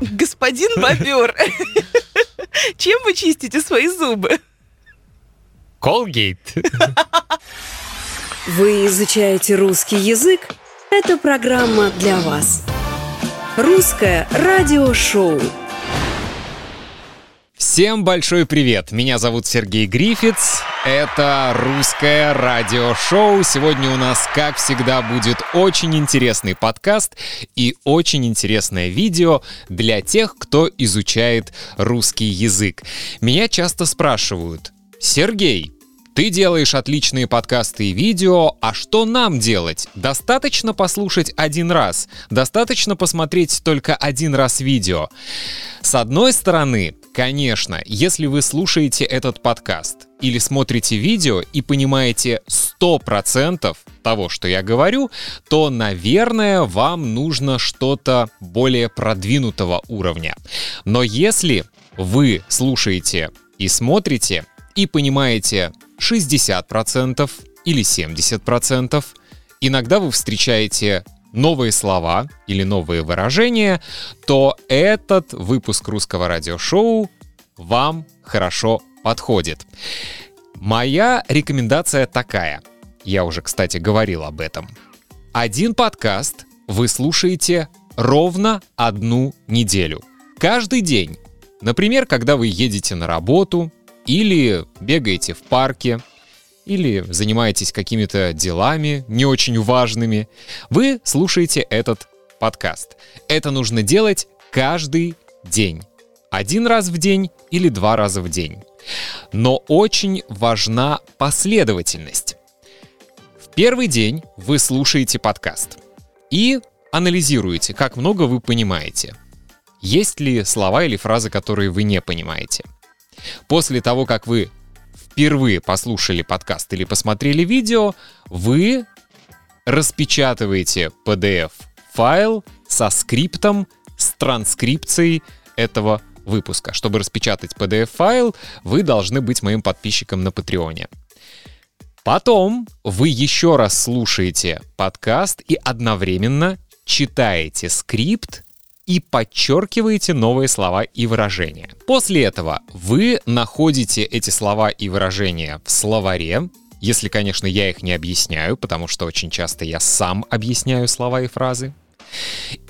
Господин бобер, чем вы чистите свои зубы? Колгейт. Вы изучаете русский язык? Это программа для вас. Русское радиошоу. Всем большой привет! Меня зовут Сергей Грифиц. Это русское радиошоу. Сегодня у нас, как всегда, будет очень интересный подкаст и очень интересное видео для тех, кто изучает русский язык. Меня часто спрашивают, Сергей, ты делаешь отличные подкасты и видео, а что нам делать? Достаточно послушать один раз? Достаточно посмотреть только один раз видео? С одной стороны, конечно, если вы слушаете этот подкаст или смотрите видео и понимаете 100% того, что я говорю, то, наверное, вам нужно что-то более продвинутого уровня. Но если вы слушаете и смотрите, и понимаете 60% или 70%. Иногда вы встречаете новые слова или новые выражения, то этот выпуск русского радиошоу вам хорошо подходит. Моя рекомендация такая. Я уже, кстати, говорил об этом. Один подкаст вы слушаете ровно одну неделю. Каждый день. Например, когда вы едете на работу, или бегаете в парке, или занимаетесь какими-то делами не очень важными, вы слушаете этот подкаст. Это нужно делать каждый день. Один раз в день или два раза в день. Но очень важна последовательность. В первый день вы слушаете подкаст и анализируете, как много вы понимаете. Есть ли слова или фразы, которые вы не понимаете – После того, как вы впервые послушали подкаст или посмотрели видео, вы распечатываете PDF-файл со скриптом, с транскрипцией этого выпуска. Чтобы распечатать PDF-файл, вы должны быть моим подписчиком на Патреоне. Потом вы еще раз слушаете подкаст и одновременно читаете скрипт и подчеркиваете новые слова и выражения. После этого вы находите эти слова и выражения в словаре, если, конечно, я их не объясняю, потому что очень часто я сам объясняю слова и фразы.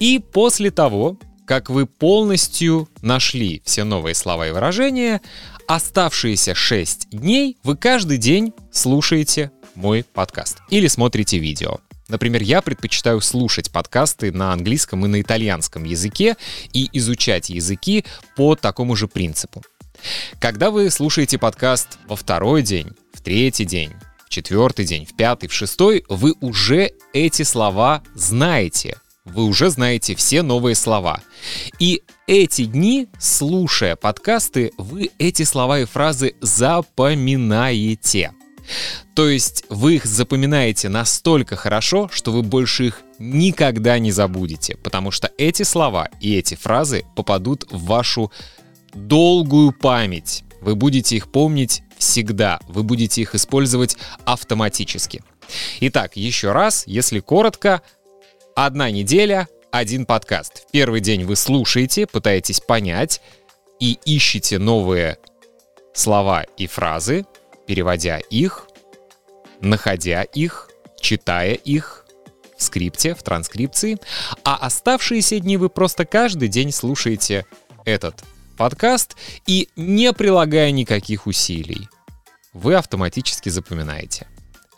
И после того, как вы полностью нашли все новые слова и выражения, оставшиеся 6 дней вы каждый день слушаете мой подкаст или смотрите видео. Например, я предпочитаю слушать подкасты на английском и на итальянском языке и изучать языки по такому же принципу. Когда вы слушаете подкаст во второй день, в третий день, в четвертый день, в пятый, в шестой, вы уже эти слова знаете. Вы уже знаете все новые слова. И эти дни, слушая подкасты, вы эти слова и фразы запоминаете. То есть вы их запоминаете настолько хорошо, что вы больше их никогда не забудете, потому что эти слова и эти фразы попадут в вашу долгую память. Вы будете их помнить всегда, вы будете их использовать автоматически. Итак, еще раз, если коротко, одна неделя, один подкаст. В первый день вы слушаете, пытаетесь понять и ищете новые слова и фразы, переводя их, находя их, читая их в скрипте, в транскрипции, а оставшиеся дни вы просто каждый день слушаете этот подкаст и не прилагая никаких усилий, вы автоматически запоминаете.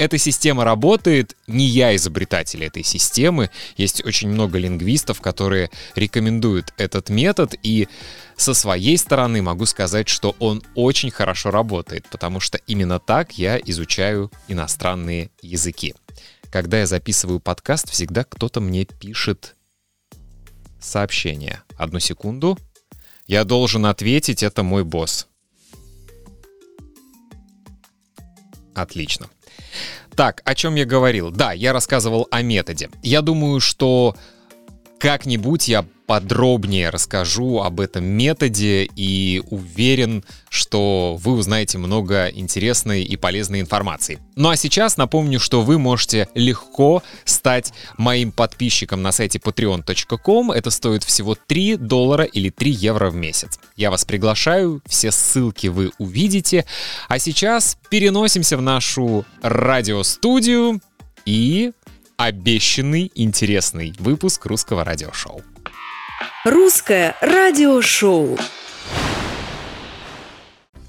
Эта система работает, не я изобретатель этой системы. Есть очень много лингвистов, которые рекомендуют этот метод, и со своей стороны могу сказать, что он очень хорошо работает, потому что именно так я изучаю иностранные языки. Когда я записываю подкаст, всегда кто-то мне пишет сообщение. Одну секунду. Я должен ответить, это мой босс. Отлично. Так, о чем я говорил? Да, я рассказывал о методе. Я думаю, что как-нибудь я подробнее расскажу об этом методе и уверен, что вы узнаете много интересной и полезной информации. Ну а сейчас напомню, что вы можете легко стать моим подписчиком на сайте patreon.com. Это стоит всего 3 доллара или 3 евро в месяц. Я вас приглашаю, все ссылки вы увидите. А сейчас переносимся в нашу радиостудию и обещанный интересный выпуск русского радиошоу. Русское радиошоу.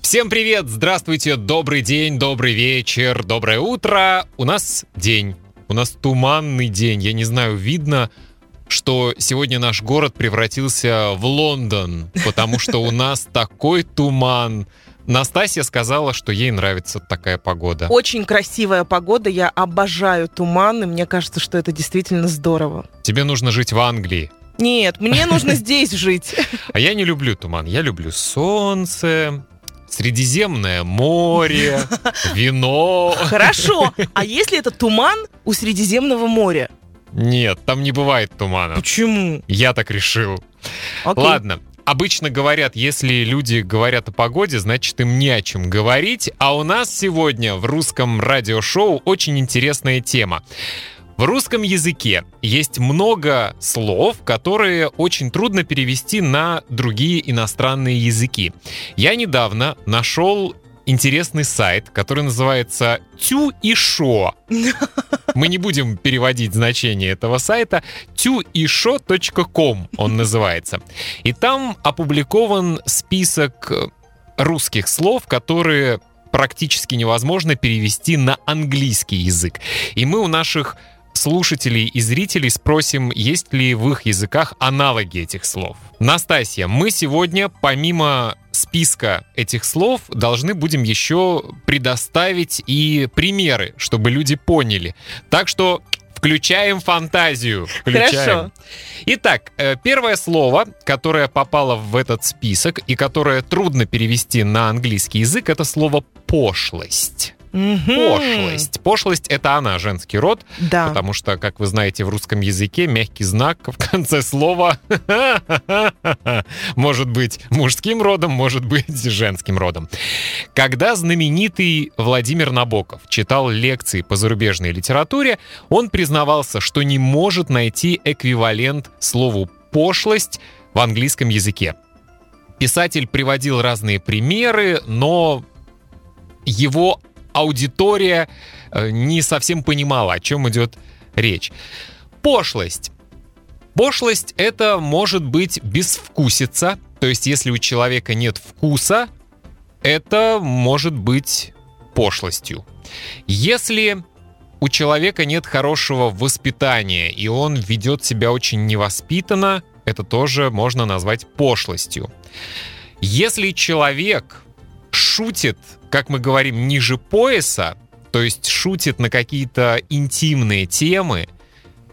Всем привет! Здравствуйте! Добрый день, добрый вечер, доброе утро! У нас день. У нас туманный день. Я не знаю, видно, что сегодня наш город превратился в Лондон, потому что у нас такой туман. Настасья сказала, что ей нравится такая погода. Очень красивая погода, я обожаю туман, и мне кажется, что это действительно здорово. Тебе нужно жить в Англии. Нет, мне нужно здесь жить. А я не люблю туман. Я люблю солнце, Средиземное море, вино. Хорошо. А если это туман у Средиземного моря? Нет, там не бывает тумана. Почему? Я так решил. Окей. Ладно. Обычно говорят, если люди говорят о погоде, значит им не о чем говорить. А у нас сегодня в русском радиошоу очень интересная тема. В русском языке есть много слов, которые очень трудно перевести на другие иностранные языки. Я недавно нашел интересный сайт, который называется Тю и Шо. Мы не будем переводить значение этого сайта. тюишо.ком он называется. И там опубликован список русских слов, которые практически невозможно перевести на английский язык. И мы у наших слушателей и зрителей спросим, есть ли в их языках аналоги этих слов. Настасья, мы сегодня помимо списка этих слов должны будем еще предоставить и примеры, чтобы люди поняли. Так что Включаем фантазию. Включаем. Хорошо. Итак, э, первое слово, которое попало в этот список и которое трудно перевести на английский язык, это слово пошлость. Мгм. Пошлость. Пошлость — это она, женский род, Да. потому что, как вы знаете, в русском языке мягкий знак в конце слова может быть мужским родом, может быть женским родом. Когда знаменитый Владимир Набоков читал лекции по зарубежной литературе, он признавался, что не может найти эквивалент слову «пошлость» в английском языке. Писатель приводил разные примеры, но его аудитория э, не совсем понимала, о чем идет речь. Пошлость. Пошлость — это может быть безвкусица, то есть если у человека нет вкуса, это может быть пошлостью. Если у человека нет хорошего воспитания, и он ведет себя очень невоспитанно, это тоже можно назвать пошлостью. Если человек шутит, как мы говорим, ниже пояса, то есть шутит на какие-то интимные темы,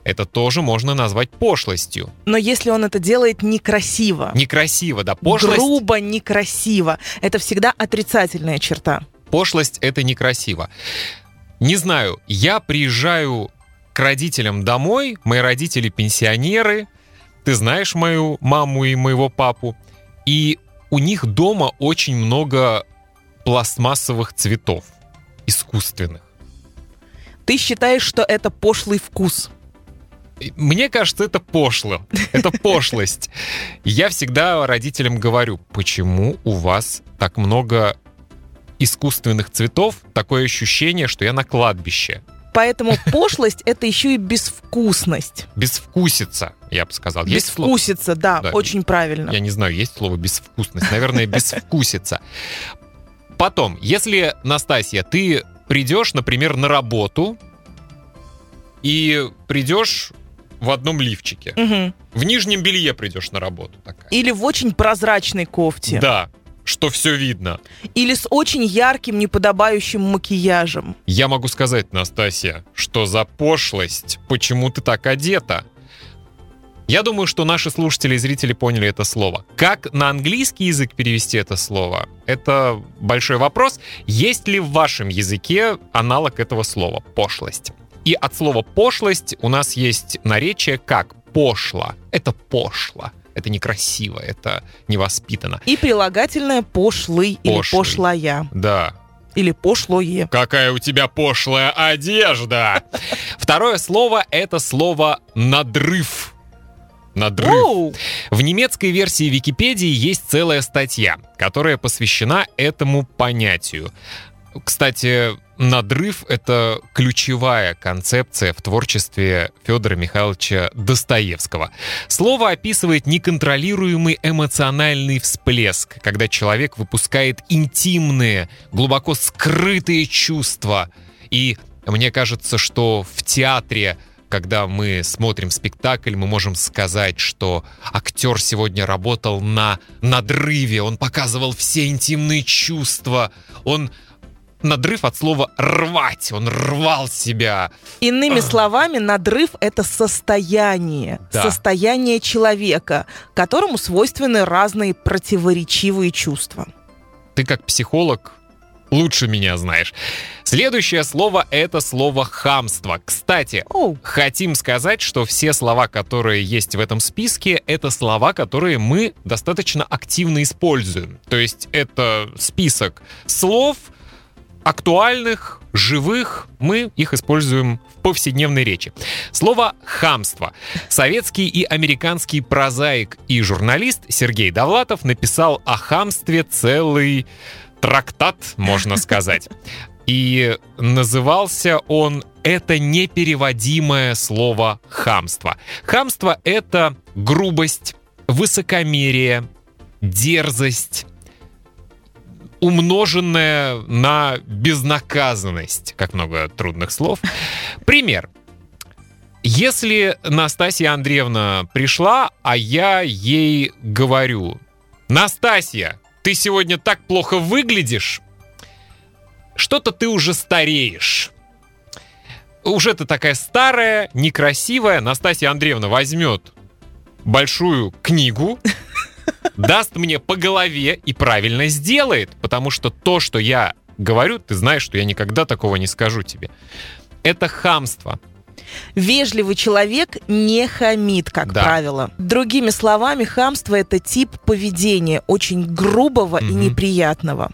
это тоже можно назвать пошлостью. Но если он это делает некрасиво, Некрасиво, да. Пошлость, грубо, некрасиво, это всегда отрицательная черта. пошлость — это некрасиво. Не знаю, я приезжаю к родителям домой, мои родители пенсионеры, ты знаешь мою маму и моего папу, и у них дома очень много пластмассовых цветов, искусственных. Ты считаешь, что это пошлый вкус? Мне кажется, это пошло. Это пошлость. Я всегда родителям говорю, почему у вас так много искусственных цветов? Такое ощущение, что я на кладбище. Поэтому пошлость это еще и безвкусность. Безвкусица, я бы сказал. Есть слово? Да, Да, очень правильно. Я не знаю, есть слово безвкусность. Наверное, безвкусица. Потом, если, Настасья, ты придешь, например, на работу и придешь в одном лифчике. Мгм. В нижнем белье придешь на работу такая. Или в очень прозрачной кофте. Да, что все видно. Или с очень ярким, неподобающим макияжем. Я могу сказать, Настасья, что за пошлость, почему ты так одета? Я думаю, что наши слушатели и зрители поняли это слово. Как на английский язык перевести это слово? Это большой вопрос. Есть ли в вашем языке аналог этого слова «пошлость»? И от слова «пошлость» у нас есть наречие как пошло. Это пошло. Это некрасиво, это невоспитанно. И прилагательное пошлый, или пошлая. Да. Или пошлое. Какая у тебя пошлая одежда! Второе слово — это слово «надрыв». Надрыв. Оу! В немецкой версии Википедии есть целая статья, которая посвящена этому понятию. Кстати, надрыв — это ключевая концепция в творчестве Федора Михайловича Достоевского. Слово описывает неконтролируемый эмоциональный всплеск, когда человек выпускает интимные, глубоко скрытые чувства. И мне кажется, что в театре когда мы смотрим спектакль, мы можем сказать, что актер сегодня работал на надрыве, он показывал все интимные чувства, он надрыв от слова рвать, он рвал себя. Иными словами, надрыв — это состояние. Да. Состояние человека, которому свойственны разные противоречивые чувства. Ты как психолог лучше меня знаешь. Следующее слово — это слово хамство. Кстати, Оу. Хотим сказать, что все слова, которые есть в этом списке, это слова, которые мы достаточно активно используем. То есть это список слов актуальных, живых, мы их используем в повседневной речи. Слово «хамство». Советский и американский прозаик и журналист Сергей Довлатов написал о хамстве целый трактат, можно сказать. И назывался он «Это непереводимое слово хамство». Хамство — это грубость, высокомерие, дерзость, умноженное на безнаказанность. Как много трудных слов. Пример. Если Настасья Андреевна пришла, а я ей говорю, Настасья, ты сегодня так плохо выглядишь, что-то ты уже стареешь. Уже ты такая старая, некрасивая. Настасья Андреевна возьмет большую книгу, даст мне по голове и правильно сделает, потому что то, что я говорю, ты знаешь, что я никогда такого не скажу тебе. Это хамство. Вежливый человек не хамит, как Да. правило. Другими словами, хамство — это тип поведения, очень грубого и Мгм. неприятного.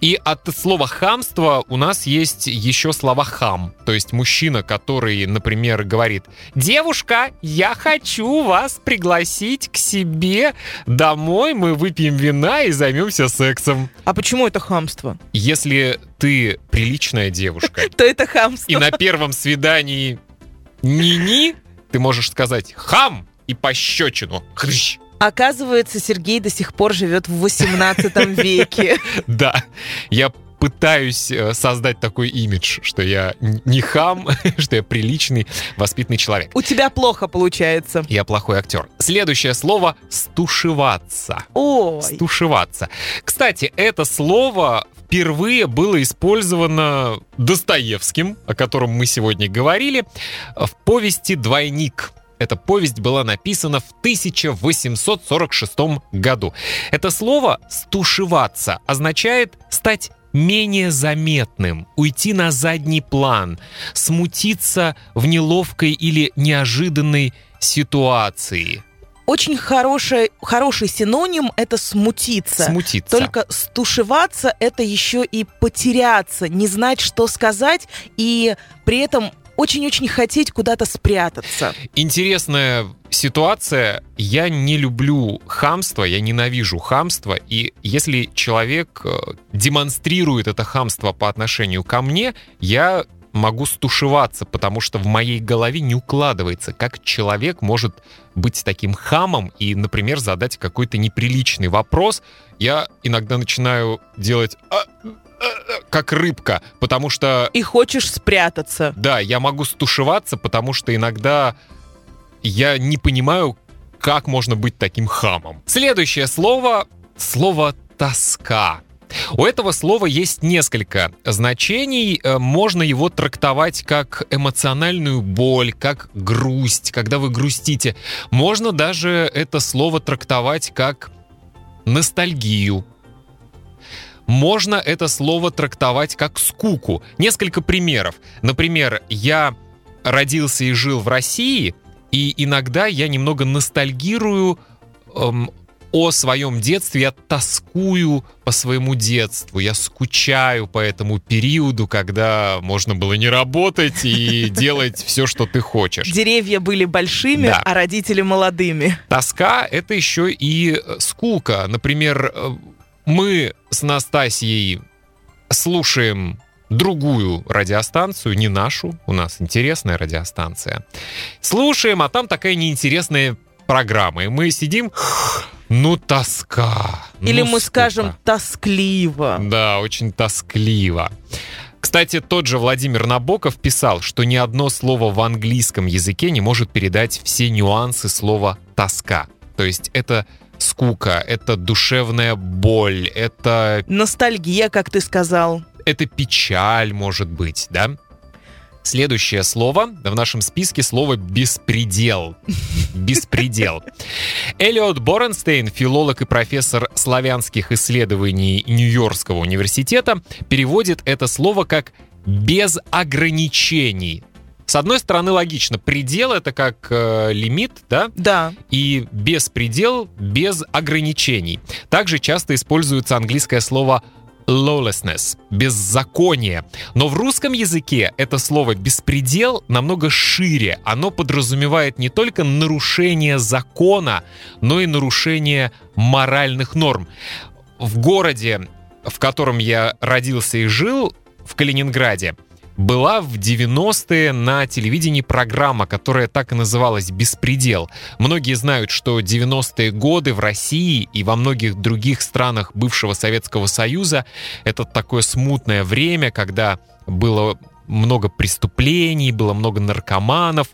И от слова хамство у нас есть еще слова хам. То есть мужчина, который, например, говорит, девушка, я хочу вас пригласить к себе домой, мы выпьем вина и займемся сексом. А почему это хамство? Если ты приличная девушка То это хамство. и на первом свидании ни-ни, ты можешь сказать хам и пощечину. Хрыщ. Оказывается, Сергей до сих пор живет в 18 веке. Да, я пытаюсь э, создать такой имидж, что я не хам, что я приличный, воспитанный человек. У тебя плохо получается. Я плохой актер. Следующее слово «стушеваться». Ой, Стушеваться. Кстати, это слово впервые было использовано Достоевским, о котором мы сегодня говорили, в повести «Двойник». Эта повесть была написана в 1846 году. Это слово «стушеваться» означает стать менее заметным, уйти на задний план, смутиться в неловкой или неожиданной ситуации. Очень хороший, хороший синоним — это смутиться. Смутиться. Только стушеваться — это еще и потеряться, не знать, что сказать, и при этом очень-очень хотеть куда-то спрятаться. Интересная ситуация. Я не люблю хамство, я ненавижу хамство. И если человек э, демонстрирует это хамство по отношению ко мне, я могу стушеваться, потому что в моей голове не укладывается, как человек может быть таким хамом и, например, задать какой-то неприличный вопрос. Я иногда начинаю делать «А, а, а», как рыбка, потому что И хочешь спрятаться. да, я могу стушеваться, потому что иногда я не понимаю, как можно быть таким хамом. Следующее слово — слово «тоска». У этого слова есть несколько значений. Э, Можно его трактовать как эмоциональную боль, как грусть, когда вы грустите. Можно даже это слово трактовать как ностальгию. Можно это слово трактовать как скуку. Несколько примеров. Например, я родился и жил в России, И иногда я немного ностальгирую эм, о своем детстве, я тоскую по своему детству, я скучаю по этому периоду, когда можно было не работать и делать все, что ты хочешь. Деревья были большими, Да. а родители молодыми. Тоска — это еще и э, скука. Например, э, мы с Настасьей слушаем другую радиостанцию, не нашу, у нас интересная радиостанция. Слушаем, а там такая неинтересная программа. И мы сидим, ну тоска. Или ну, мы скука». скажем тоскливо. Да, очень тоскливо. Кстати, тот же Владимир Набоков писал, что ни одно слово в английском языке не может передать все нюансы слова «тоска». То есть это скука, это душевная боль, это, Ностальгия, как ты сказал. это печаль, может быть, да? Следующее слово в нашем списке слово «беспредел». Беспредел. Элиот Боренстейн, филолог и профессор славянских исследований Нью-Йоркского университета, переводит это слово как «без ограничений». С одной стороны, логично. Предел — это как э, лимит, да? Да. и беспредел без ограничений. Также часто используется английское слово lawlessness, беззаконие. Но в русском языке это слово беспредел намного шире. Оно подразумевает не только нарушение закона, но и нарушение моральных норм. В городе, в котором я родился и жил, в Калининграде, была в 90-е на телевидении программа, которая так и называлась «Беспредел». Многие знают, что 90-е годы в России и во многих других странах бывшего Советского Союза это такое смутное время, когда было много преступлений, было много наркоманов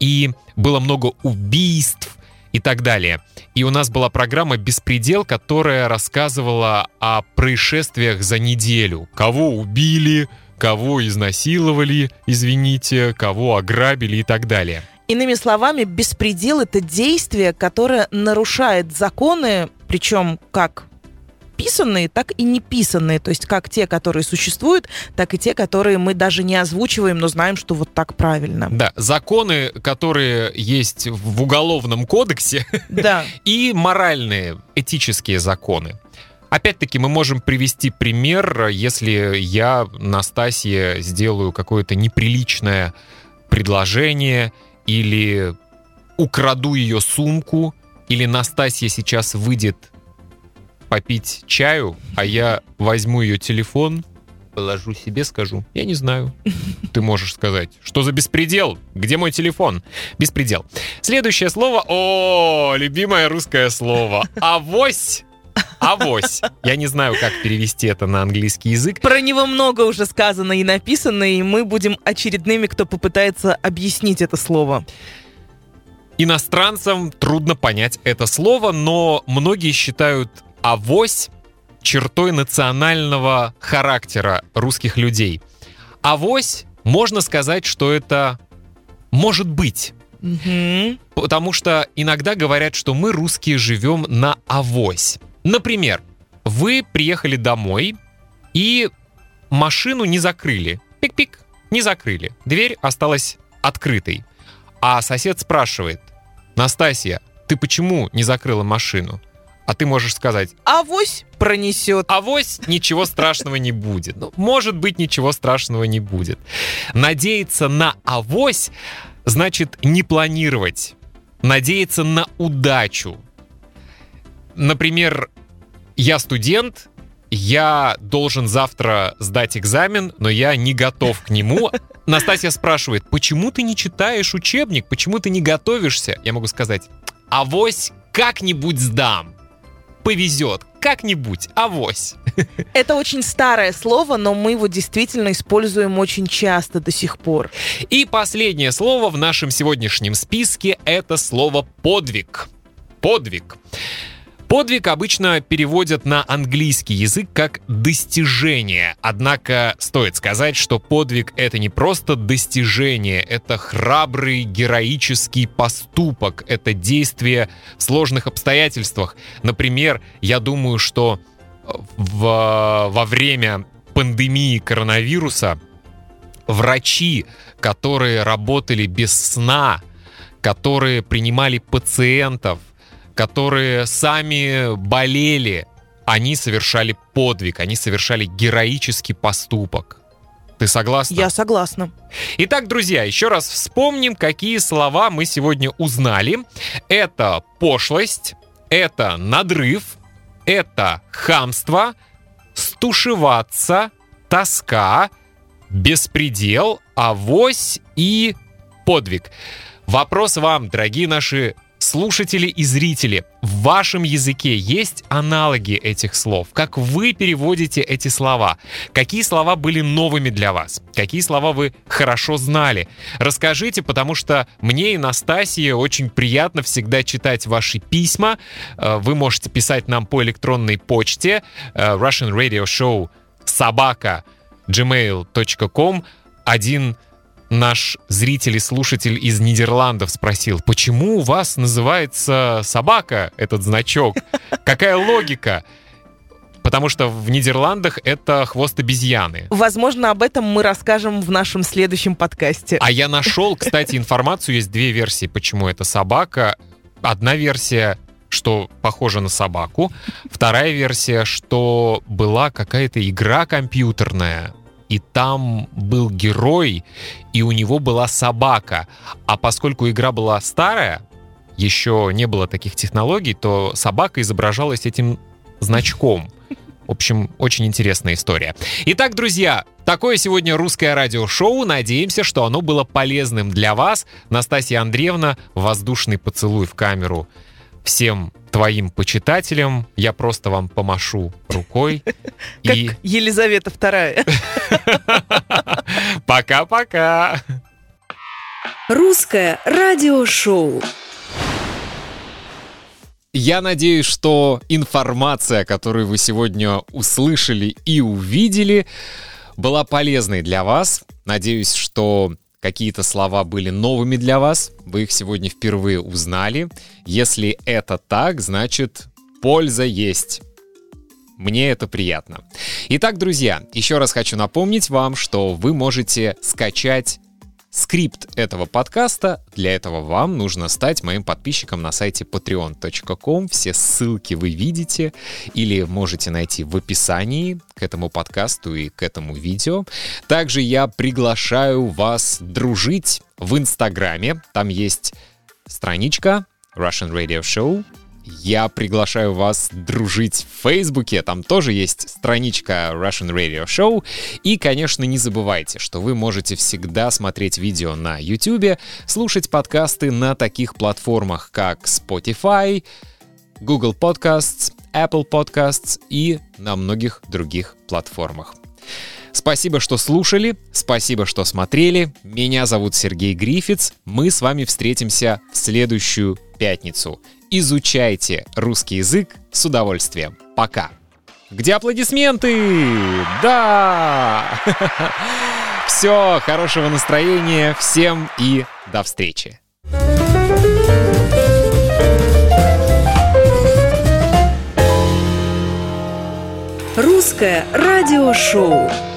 и было много убийств и так далее. И у нас была программа «Беспредел», которая рассказывала о происшествиях за неделю. Кого убили, кого изнасиловали, извините, кого ограбили и так далее. Иными словами, беспредел — это действие, которое нарушает законы, причем как писанные, так и неписанные. То есть как те, которые существуют, так и те, которые мы даже не озвучиваем, но знаем, что вот так правильно. Да, законы, которые есть в Уголовном кодексе, Да. и моральные, этические законы. Опять-таки мы можем привести пример, если я, Настасье, сделаю какое-то неприличное предложение или украду ее сумку, или Настасья сейчас выйдет попить чаю, а я возьму ее телефон, положу себе, скажу, я не знаю. Ты можешь сказать, что за беспредел? Где мой телефон? Беспредел. Следующее слово, о, любимое русское слово, авось. Авось. Я не знаю, как перевести это на английский язык. Про него много уже сказано и написано, и мы будем очередными, кто попытается объяснить это слово. Иностранцам трудно понять это слово, но многие считают авось чертой национального характера русских людей. Авось, можно сказать, что это может быть. Мгм. Потому что иногда говорят, что мы, русские, живем на авось. Например, вы приехали домой и машину не закрыли. Пик-пик, не закрыли. Дверь осталась открытой. А сосед спрашивает, Настасья, ты почему не закрыла машину? А ты можешь сказать, Авось пронесет. авось ничего страшного не будет. Ну, может быть, ничего страшного не будет. Надеяться на авось значит не планировать. Надеяться на удачу. Например, я студент, я должен завтра сдать экзамен, но я не готов к нему. Настасья спрашивает, почему ты не читаешь учебник, почему ты не готовишься? Я могу сказать, авось как-нибудь сдам. Повезет, как-нибудь, авось. Это очень старое слово, но мы его действительно используем очень часто до сих пор. И последнее слово в нашем сегодняшнем списке — это слово «подвиг». Подвиг. Подвиг обычно переводят на английский язык как «достижение». Однако стоит сказать, что подвиг — это не просто достижение, это храбрый героический поступок, это действие в сложных обстоятельствах. Например, я думаю, что в- во время пандемии коронавируса врачи, которые работали без сна, которые принимали пациентов, которые сами болели, они совершали подвиг, они совершали героический поступок. Ты согласна? Я согласна. Итак, друзья, еще раз вспомним, какие слова мы сегодня узнали. Это пошлость, это надрыв, это хамство, стушеваться, тоска, беспредел, авось и подвиг. Вопрос вам, дорогие наши слушатели и зрители, в вашем языке есть аналоги этих слов? Как вы переводите эти слова? Какие слова были новыми для вас? Какие слова вы хорошо знали? Расскажите, потому что мне и Настасье очень приятно всегда читать ваши письма. Э, вы можете писать нам по электронной почте э, Russian Radio Show собака gmail.com. Один наш зритель и слушатель из Нидерландов спросил, почему у вас называется собака, этот значок? Какая логика? Потому что в Нидерландах это хвост обезьяны. Возможно, об этом мы расскажем в нашем следующем подкасте. А я нашел, кстати, информацию, есть две версии, почему это собака. Одна версия что похоже на собаку. Вторая версия, что была какая-то игра компьютерная, и там был герой, и у него была собака. А поскольку игра была старая, еще не было таких технологий, то собака изображалась этим значком. В общем, очень интересная история. Итак, друзья, такое сегодня русское радиошоу. Надеемся, что оно было полезным для вас. Настасья Андреевна, воздушный поцелуй в камеру всем твоим почитателям. Я просто вам помашу рукой. Как и... Елизавета вторая. Пока-пока. Русское радиошоу. Я надеюсь, что информация, которую вы сегодня услышали и увидели, была полезной для вас. Надеюсь, что какие-то слова были новыми для вас, вы их сегодня впервые узнали. Если это так, значит польза есть. Мне это приятно. Итак, друзья, еще раз хочу напомнить вам, что вы можете скачать скрипт этого подкаста. Для этого вам нужно стать моим подписчиком на сайте patreon.com. Все ссылки вы видите или можете найти в описании к этому подкасту и к этому видео. Также я приглашаю вас дружить в Инстаграме. Там есть страничка Russian Radio Show я приглашаю вас дружить в Фейсбуке, там тоже есть страничка Russian Radio Show. И, конечно, не забывайте, что вы можете всегда смотреть видео на YouTube, слушать подкасты на таких платформах, как Spotify, Google Podcasts, Apple Podcasts и на многих других платформах. Спасибо, что слушали, спасибо, что смотрели. Меня зовут Сергей Грифиц. Мы с вами встретимся в следующую пятницу изучайте русский язык с удовольствием. Пока. Где аплодисменты? Да! Все, хорошего настроения всем и до встречи. Русское радиошоу.